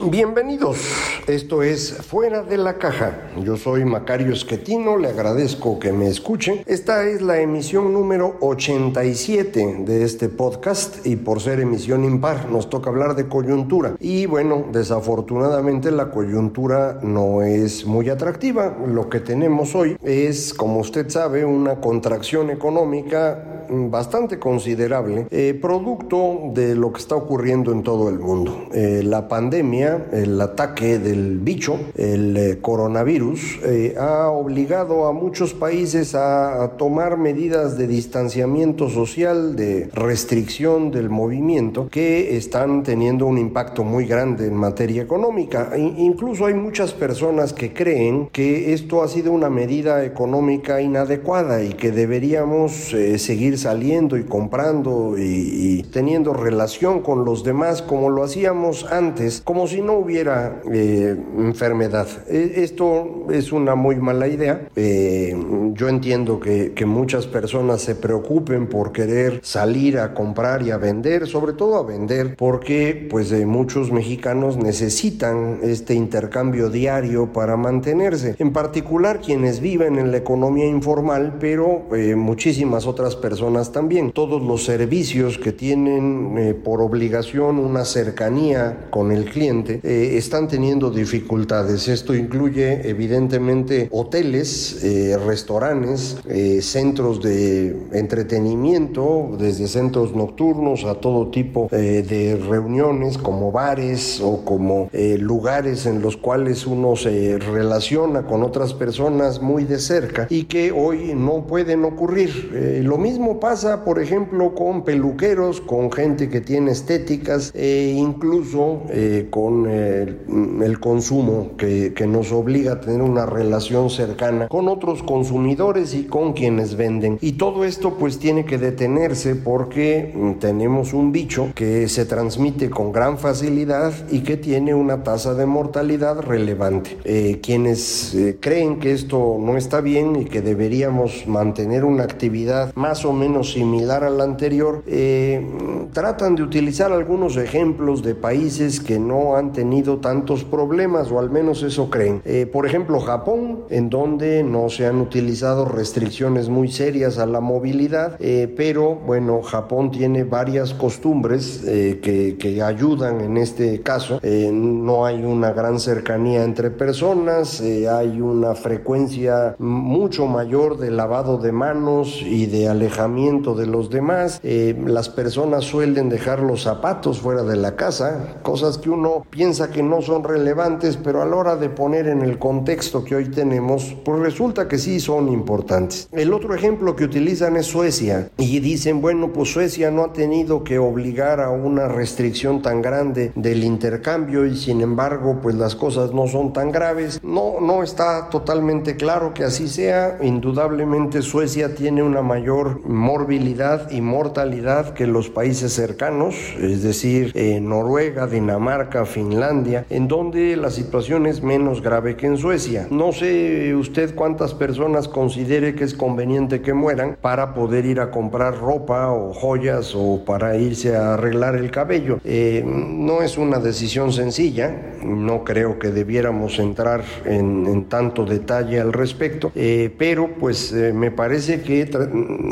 Bienvenidos, esto es Fuera de la Caja. Yo soy Macario Esquetino, le agradezco que me escuchen. Esta es la emisión número 87 de este podcast y por ser emisión impar nos toca hablar de coyuntura. Y bueno, desafortunadamente la coyuntura no es muy atractiva. Lo que tenemos hoy es, como usted sabe, una contracción económica bastante considerable, eh, producto de lo que está ocurriendo en todo el mundo. Eh, la pandemia, el ataque del bicho, el eh, coronavirus, ha obligado a muchos países a, a, tomar medidas de distanciamiento social, de restricción del movimiento, que están teniendo un impacto muy grande en materia económica. E incluso hay muchas personas que creen que esto ha sido una medida económica inadecuada y que deberíamos seguir saliendo y comprando y, teniendo relación con los demás como lo hacíamos antes, como si no hubiera eh, enfermedad. E, esto es una muy mala idea. Eh, yo entiendo que, muchas personas se preocupen por querer salir a comprar y a vender, sobre todo a vender, porque pues eh, muchos mexicanos necesitan este intercambio diario para mantenerse. En particular quienes viven en la economía informal, pero muchísimas otras personas también. Todos los servicios que tienen eh, por obligación una cercanía con el cliente eh, están teniendo dificultades. Esto incluye evidentemente hoteles, eh, restaurantes, centros de entretenimiento, desde centros nocturnos a todo tipo de reuniones como bares o como lugares en los cuales uno se relaciona con otras personas muy de cerca y que hoy no pueden ocurrir. lo mismo pasa, por ejemplo, con peluqueros, con gente que tiene estéticas e incluso eh, con eh, el consumo que, nos obliga a tener una relación cercana con otros consumidores y con quienes venden. Y todo esto pues tiene que detenerse porque tenemos un bicho que se transmite con gran facilidad y que tiene una tasa de mortalidad relevante. Eh, quienes creen que esto no está bien y que deberíamos mantener una actividad más o menos similar a la anterior, eh, tratan de utilizar algunos ejemplos de países que no han tenido tantos problemas, o al menos eso creen. Eh, por ejemplo, Japón, en donde no se han utilizado restricciones muy serias a la movilidad, eh, pero bueno, Japón tiene varias costumbres que, que, ayudan en este caso. no hay una gran cercanía entre personas, hay una frecuencia mucho mayor de lavado de manos y de alejamiento de los demás. Eh, las personas suelen dejar los zapatos fuera de la casa, cosas que uno piensa que no son relevantes, pero a la hora de poner en el contexto que hoy tenemos, pues resulta que sí son importantes. El otro ejemplo que utilizan es Suecia y dicen, bueno, pues Suecia no ha tenido que obligar a una restricción tan grande del intercambio y sin embargo, pues las cosas no son tan graves. No, no está totalmente claro que así sea. Indudablemente Suecia tiene una mayor morbilidad y mortalidad que los países cercanos, es decir, eh, Noruega, Dinamarca, Finlandia, en donde la situación es menos grave que en Suecia. No sé usted cuántas personas considere que es conveniente que mueran para poder ir a comprar ropa o joyas o para irse a arreglar el cabello. Eh, no es una decisión sencilla, no creo que debiéramos entrar en, tanto detalle al respecto, eh, pero pues me parece que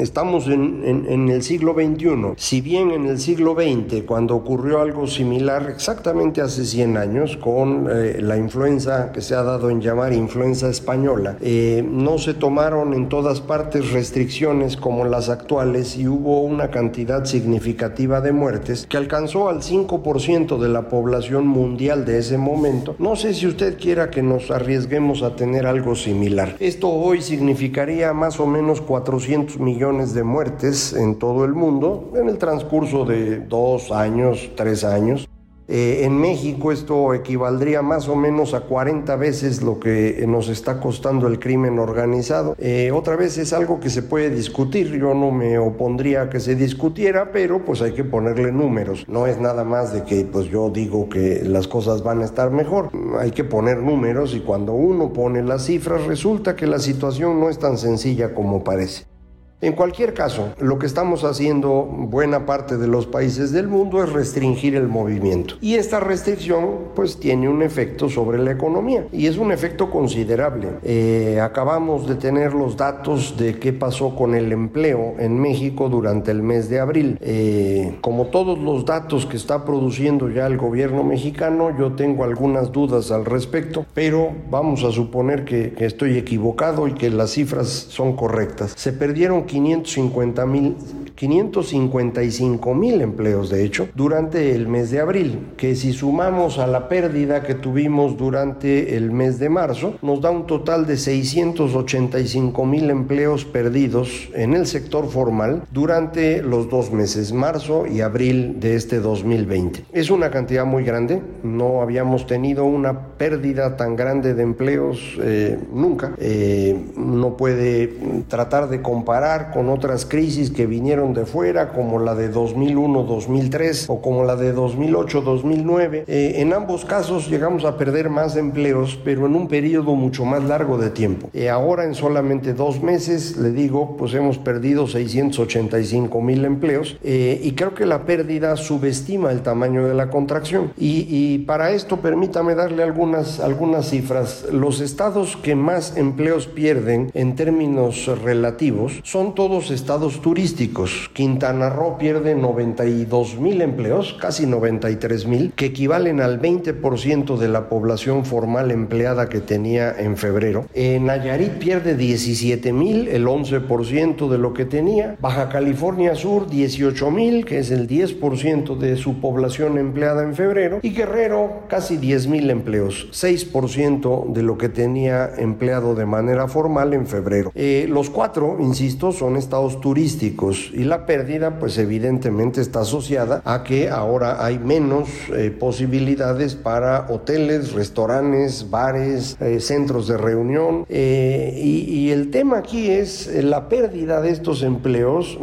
estamos en, en, en el siglo XXI. Si bien en en el siglo XX, cuando ocurrió algo similar exactamente hace 100 años con eh, la influenza que se ha dado en llamar influenza española, eh, no se tomaron en todas partes restricciones como las actuales y hubo una cantidad significativa de muertes que alcanzó al 5% de la población mundial de ese momento. No sé si usted quiera que nos arriesguemos a tener algo similar. Esto hoy significaría más o menos 400 millones de muertes en todo el mundo en el transcurso de dos años, tres años. Eh, en México esto equivaldría más o menos a 40 veces lo que nos está costando el crimen organizado. Eh, otra vez es algo que se puede discutir, yo no me opondría a que se discutiera, pero pues hay que ponerle números. No es nada más de que pues yo digo que las cosas van a estar mejor, hay que poner números y cuando uno pone las cifras resulta que la situación no es tan sencilla como parece. En cualquier caso, lo que estamos haciendo buena parte de los países del mundo es restringir el movimiento. Y esta restricción pues tiene un efecto sobre la economía y es un efecto considerable. Eh, acabamos de tener los datos de qué pasó con el empleo en México durante el mes de abril. Eh, como todos los datos que está produciendo ya el gobierno mexicano, yo tengo algunas dudas al respecto, pero vamos a suponer que, que estoy equivocado y que las cifras son correctas. Se perdieron 550 mil 555 mil empleos, de hecho, durante el mes de abril, que si sumamos a la pérdida que tuvimos durante el mes de marzo, nos da un total de 685 mil empleos perdidos en el sector formal durante los dos meses, marzo y abril de este 2020. Es una cantidad muy grande, no habíamos tenido una pérdida tan grande de empleos eh, nunca. Eh, no puede tratar de comparar con otras crisis que vinieron de fuera, como la de 2001-2003 o como la de 2008-2009. Eh, en ambos casos llegamos a perder más empleos, pero en un periodo mucho más largo de tiempo. Eh, ahora en solamente dos meses, le digo, pues hemos perdido 685 mil empleos eh, y creo que la pérdida subestima el tamaño de la contracción. Y, y para esto permítame darle algunas, algunas cifras. Los estados que más empleos pierden en términos relativos son todos estados turísticos. Quintana Roo pierde 92 mil empleos, casi 93 mil, que equivalen al 20% de la población formal empleada que tenía en febrero. En Nayarit pierde 17 mil, el 11% de lo que tenía. Baja California Sur 18 mil, que es el 10% de su población empleada en febrero. Y Guerrero casi 10 mil empleos, 6% de lo que tenía empleado de manera formal en febrero. Eh, los cuatro, insisto, son estados turísticos y la pérdida pues evidentemente está asociada a que ahora hay menos eh, posibilidades para hoteles, restaurantes, bares, eh, centros de reunión eh, y, y, el tema aquí es la pérdida de estos empleos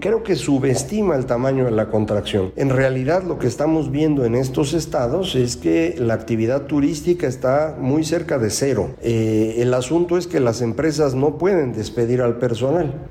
creo que subestima el tamaño de la contracción. En realidad lo que estamos viendo en estos estados es que la actividad turística está muy cerca de cero. el asunto es que las empresas no pueden despedir al personal.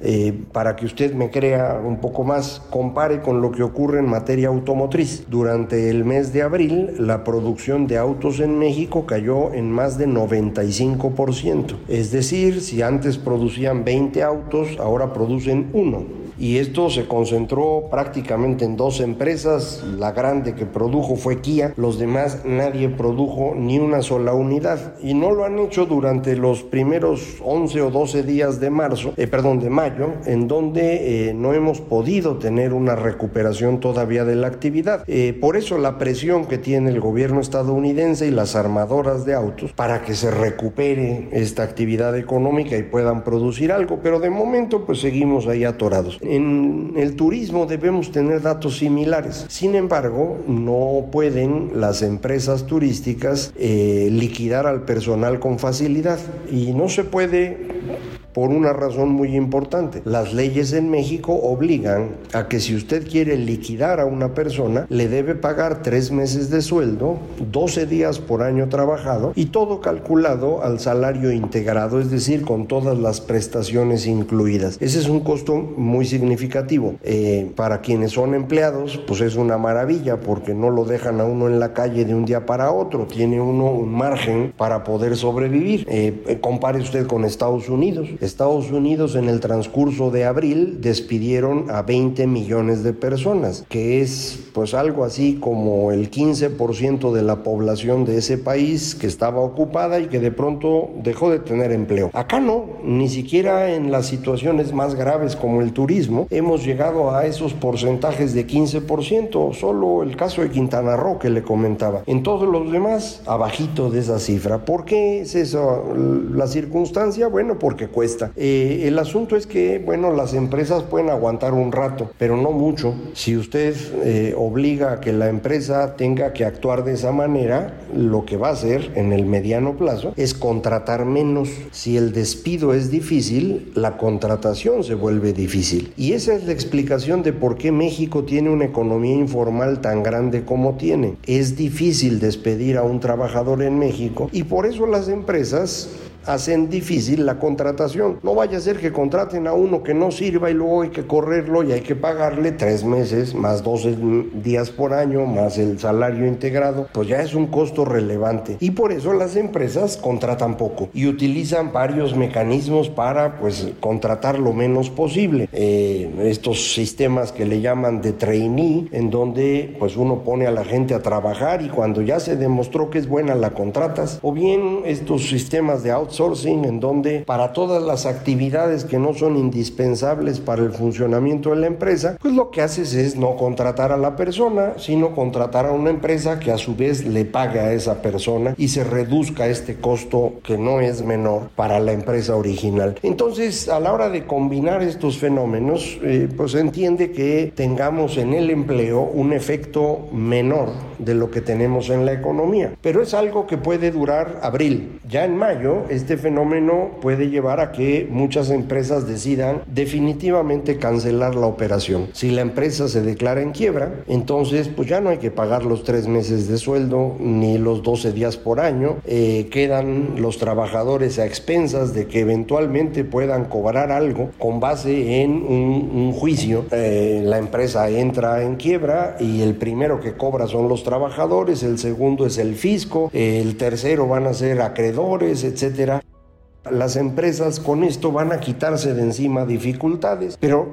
Para que usted me crea un poco más, compare con lo que ocurre en materia automotriz. Durante el mes de abril, la producción de autos en México cayó en más de 95%. Es decir, si antes producían 20 autos, ahora producen uno y esto se concentró prácticamente en dos empresas. La grande que produjo fue Kia, los demás nadie produjo ni una sola unidad y no lo han hecho durante los primeros 11 o 12 días de marzo, eh, perdón, de mayo, en donde eh, no hemos podido tener una recuperación todavía de la actividad. Eh, por eso la presión que tiene el gobierno estadounidense y las armadoras de autos para que se recupere esta actividad económica y puedan producir algo, pero de momento pues seguimos ahí atorados. En el turismo debemos tener datos similares. Sin embargo, no pueden las empresas turísticas eh, liquidar al personal con facilidad y no se puede por una razón muy importante. Las leyes en México obligan a que si usted quiere liquidar a una persona, le debe pagar tres meses de sueldo, 12 días por año trabajado y todo calculado al salario integrado, es decir, con todas las prestaciones incluidas. Ese es un costo muy significativo. Eh, para quienes son empleados, pues es una maravilla porque no lo dejan a uno en la calle de un día para otro, tiene uno un margen para poder sobrevivir. Eh, compare usted con Estados Unidos. Estados Unidos en el transcurso de abril despidieron a 20 millones de personas, que es pues algo así como el 15% de la población de ese país que estaba ocupada y que de pronto dejó de tener empleo. Acá no, ni siquiera en las situaciones más graves como el turismo hemos llegado a esos porcentajes de 15%, solo el caso de Quintana Roo que le comentaba. En todos los demás, abajito de esa cifra. ¿Por qué es eso la circunstancia? Bueno, porque Eh, el asunto es que, bueno, las empresas pueden aguantar un rato, pero no mucho. Si usted eh, obliga a que la empresa tenga que actuar de esa manera, lo que va a hacer en el mediano plazo es contratar menos. Si el despido es difícil, la contratación se vuelve difícil. Y esa es la explicación de por qué México tiene una economía informal tan grande como tiene. Es difícil despedir a un trabajador en México y por eso las empresas hacen difícil la contratación. No vaya a ser que contraten a uno que no sirva y luego hay que correrlo y hay que pagarle tres meses más 12 días por año más el salario integrado, pues ya es un costo relevante. Y por eso las empresas contratan poco y utilizan varios mecanismos para pues contratar lo menos posible. Eh, estos sistemas que le llaman de trainee, en donde pues uno pone a la gente a trabajar y cuando ya se demostró que es buena la contratas, o bien estos sistemas de outsourcing outsourcing, en donde para todas las actividades que no son indispensables para el funcionamiento de la empresa, pues lo que haces es no contratar a la persona, sino contratar a una empresa que a su vez le pague a esa persona y se reduzca este costo que no es menor para la empresa original. Entonces, a la hora de combinar estos fenómenos, eh, pues entiende que tengamos en el empleo un efecto menor de lo que tenemos en la economía. Pero es algo que puede durar abril. Ya en mayo, este fenómeno puede llevar a que muchas empresas decidan definitivamente cancelar la operación. Si la empresa se declara en quiebra, entonces pues ya no hay que pagar los tres meses de sueldo ni los 12 días por año. Eh, quedan los trabajadores a expensas de que eventualmente puedan cobrar algo con base en un, juicio. Eh, la empresa entra en quiebra y el primero que cobra son los trabajadores, el segundo es el fisco, el tercero van a ser acreedores, etcétera. Las empresas con esto van a quitarse de encima dificultades, pero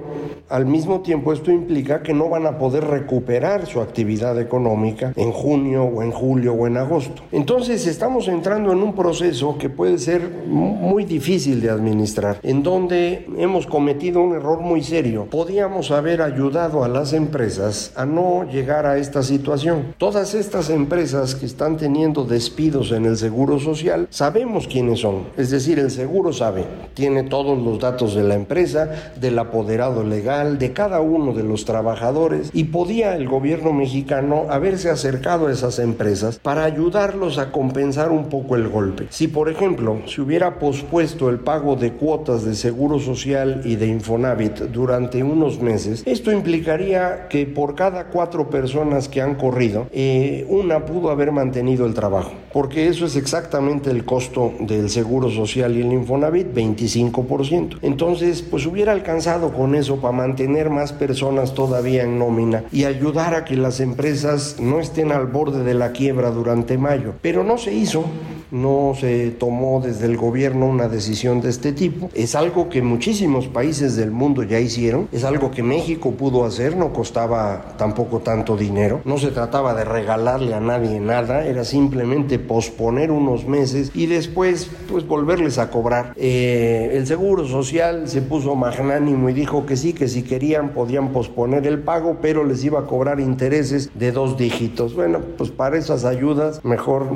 al mismo tiempo esto implica que no van a poder recuperar su actividad económica en junio o en julio o en agosto. Entonces estamos entrando en un proceso que puede ser muy difícil de administrar, en donde hemos cometido un error muy serio. Podíamos haber ayudado a las empresas a no llegar a esta situación. Todas estas empresas que están teniendo despidos en el Seguro Social, sabemos quiénes son, es decir, el seguro sabe, tiene todos los datos de la empresa, del apoderado legal, de cada uno de los trabajadores y podía el gobierno mexicano haberse acercado a esas empresas para ayudarlos a compensar un poco el golpe. Si por ejemplo se hubiera pospuesto el pago de cuotas de seguro social y de Infonavit durante unos meses, esto implicaría que por cada cuatro personas que han corrido, eh, una pudo haber mantenido el trabajo, porque eso es exactamente el costo del seguro social y el Infonavit 25%. Entonces, pues hubiera alcanzado con eso para mantener más personas todavía en nómina y ayudar a que las empresas no estén al borde de la quiebra durante mayo. Pero no se hizo no se tomó desde el gobierno una decisión de este tipo. Es algo que muchísimos países del mundo ya hicieron, es algo que México pudo hacer, no costaba tampoco tanto dinero, no se trataba de regalarle a nadie nada, era simplemente posponer unos meses y después pues volverles a cobrar. Eh, el Seguro Social se puso magnánimo y dijo que sí, que si querían podían posponer el pago, pero les iba a cobrar intereses de dos dígitos. Bueno, pues para esas ayudas mejor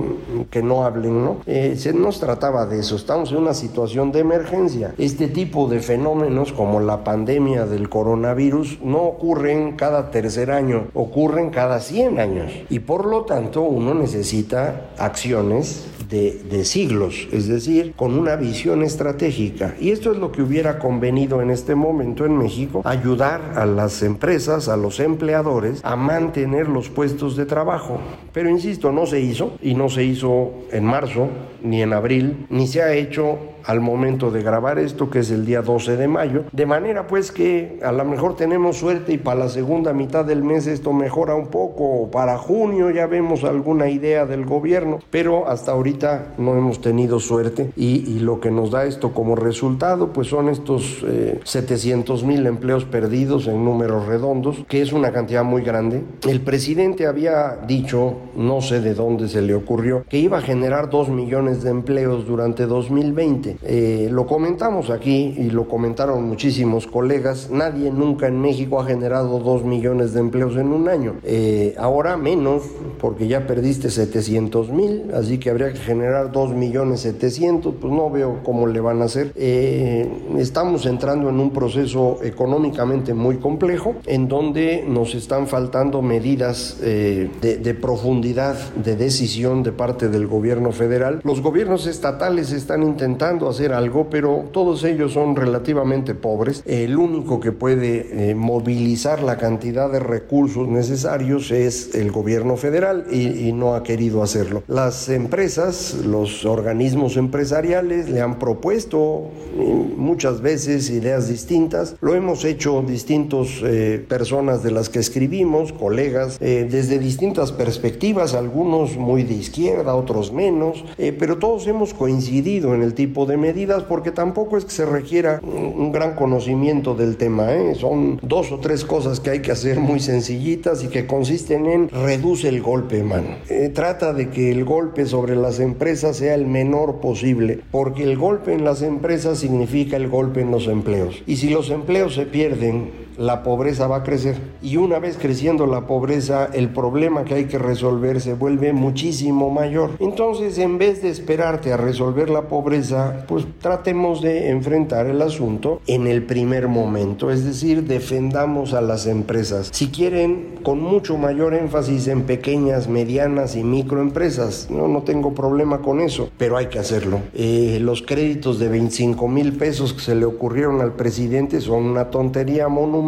que no hablen, ¿no? Eh, se nos trataba de eso, estamos en una situación de emergencia. Este tipo de fenómenos como la pandemia del coronavirus no ocurren cada tercer año, ocurren cada 100 años. Y por lo tanto uno necesita acciones de, siglos, es decir, con una visión estratégica. Y esto es lo que hubiera convenido en este momento en México, ayudar a las empresas, a los empleadores, a mantener los puestos de trabajo. Pero insisto, no se hizo y no se hizo en marzo ni en abril, ni se ha hecho al momento de grabar esto, que es el día 12 de mayo, de manera pues que a lo mejor tenemos suerte y para la segunda mitad del mes esto mejora un poco, para junio ya vemos alguna idea del gobierno, pero hasta ahorita no hemos tenido suerte y, lo que nos da esto como resultado pues son estos 700 eh, mil empleos perdidos en números redondos, que es una cantidad muy grande. El presidente había dicho, no sé de dónde se le ocurrió, que iba a generar 2 millones de empleos durante 2020. Eh, lo comentamos aquí y lo comentaron muchísimos colegas, nadie nunca en México ha generado 2 millones de empleos en un año. Eh, ahora menos, porque ya perdiste 700 mil, así que habría que generar 2 millones 700, pues no veo cómo le van a hacer. Eh, estamos entrando en un proceso económicamente muy complejo, en donde nos están faltando medidas de, de profundidad de decisión de parte del gobierno federal. Los gobiernos estatales están intentando hacer algo, pero todos ellos son relativamente pobres. El único que puede eh, movilizar la cantidad de recursos necesarios es el gobierno federal y, no ha querido hacerlo. Las empresas, los organismos empresariales le han propuesto eh, muchas veces ideas distintas. Lo hemos hecho distintos eh, personas de las que escribimos, colegas, desde distintas perspectivas, algunos muy de izquierda, otros menos, pero todos hemos coincidido en el tipo de medidas porque tampoco es que se requiera un gran conocimiento del tema. ¿eh? Son dos o tres cosas que hay que hacer muy sencillitas y que consisten en reduce el golpe, mano. Eh, trata de que el golpe sobre las empresas sea el menor posible, porque el golpe en las empresas significa el golpe en los empleos. Y si los empleos se pierden, la pobreza va a crecer. Y una vez creciendo la pobreza, el problema que hay que resolver se vuelve muchísimo mayor. Entonces, en vez de esperarte a resolver la pobreza, pues tratemos de enfrentar el asunto en el primer momento, es decir, defendamos a las empresas. Si quieren, con mucho mayor énfasis en pequeñas, medianas y microempresas, no, no tengo problema con eso, pero hay que hacerlo. Eh, los créditos de 25 mil pesos que se le ocurrieron al presidente son una tontería monumental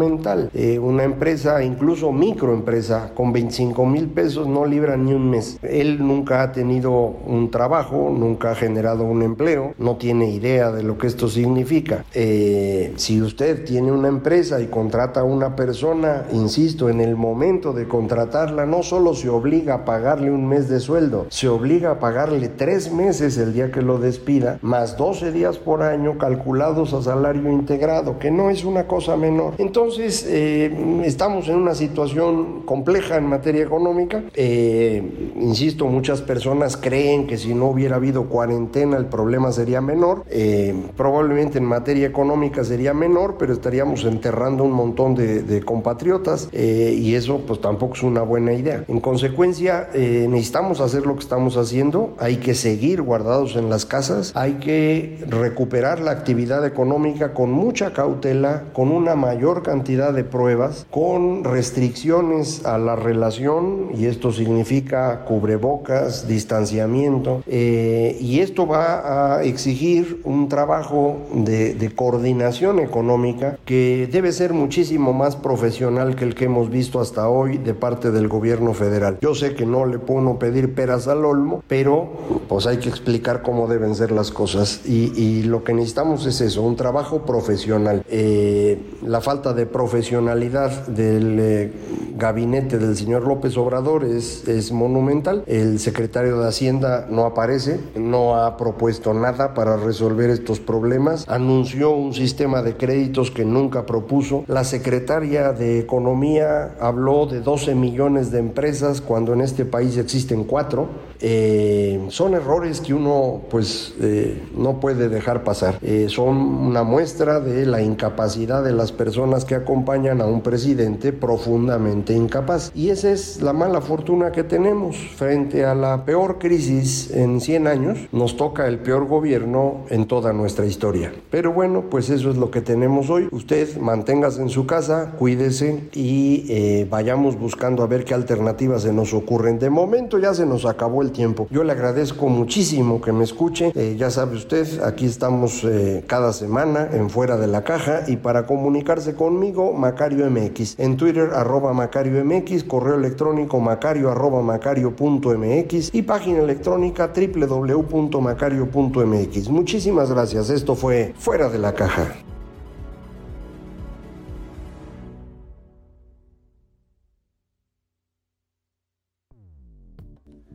eh, una empresa, incluso microempresa, con 25 mil pesos no libra ni un mes. Él nunca ha tenido un trabajo, nunca ha generado un empleo, no tiene idea de lo que esto significa. Eh, si usted tiene una empresa y contrata a una persona, insisto, en el momento de contratarla, no solo se obliga a pagarle un mes de sueldo, se obliga a pagarle tres meses el día que lo despida, más 12 días por año calculados a salario integrado, que no es una cosa menor. Entonces, eh, estamos en una situación compleja en materia económica. Eh, insisto, muchas personas creen que si no hubiera habido cuarentena el problema sería menor. Eh, probablemente en materia económica sería menor, pero estaríamos enterrando un montón de, compatriotas y eso pues tampoco es una buena idea. En consecuencia, necesitamos hacer lo que estamos haciendo. Hay que seguir guardados en las casas. Hay que recuperar la actividad económica con mucha cautela, con una mayor cantidad de pruebas con restricciones a la relación y esto significa cubrebocas, distanciamiento eh, y esto va a exigir un trabajo de, de coordinación económica que debe ser muchísimo más profesional que el que hemos visto hasta hoy de parte del gobierno federal. Yo sé que no le puedo pedir peras al olmo, pero pues hay que explicar cómo deben ser las cosas y, y lo que necesitamos es eso, un trabajo profesional. Eh, la falta de profesionalidad del eh, gabinete del señor López Obrador es, es monumental. El secretario de Hacienda no aparece, no ha propuesto nada para resolver estos problemas, anunció un sistema de créditos que nunca propuso. La secretaria de Economía habló de 12 millones de empresas cuando en este país existen cuatro. Eh, son errores que uno pues eh, no puede dejar pasar. son una muestra de la incapacidad de las personas que acompañan a un presidente profundamente incapaz. Y esa es la mala fortuna que tenemos frente a la peor crisis en 100 años. Nos toca el peor gobierno en toda nuestra historia. Pero bueno, pues eso es lo que tenemos hoy. Usted manténgase en su casa, cuídese y eh, vayamos buscando a ver qué alternativas se nos ocurren. De momento ya se nos acabó el tiempo. Yo le agradezco muchísimo que me escuche. Eh, ya sabe usted, aquí estamos eh, cada semana en Fuera de la Caja y para comunicarse conmigo, Macario MX. En Twitter, arroba Macario MX, correo electrónico macario arroba macario.mx y página electrónica www.macario.mx. Muchísimas gracias. Esto fue Fuera de la Caja.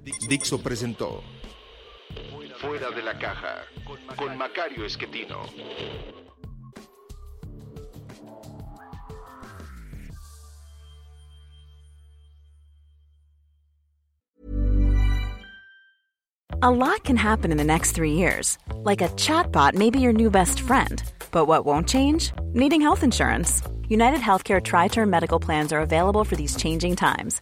Dixo presentó Fuera de la caja con Macario Esquetino. A lot can happen in the next three years. Like a chatbot may be your new best friend. But what won't change? Needing health insurance. United Healthcare Tri Term Medical Plans are available for these changing times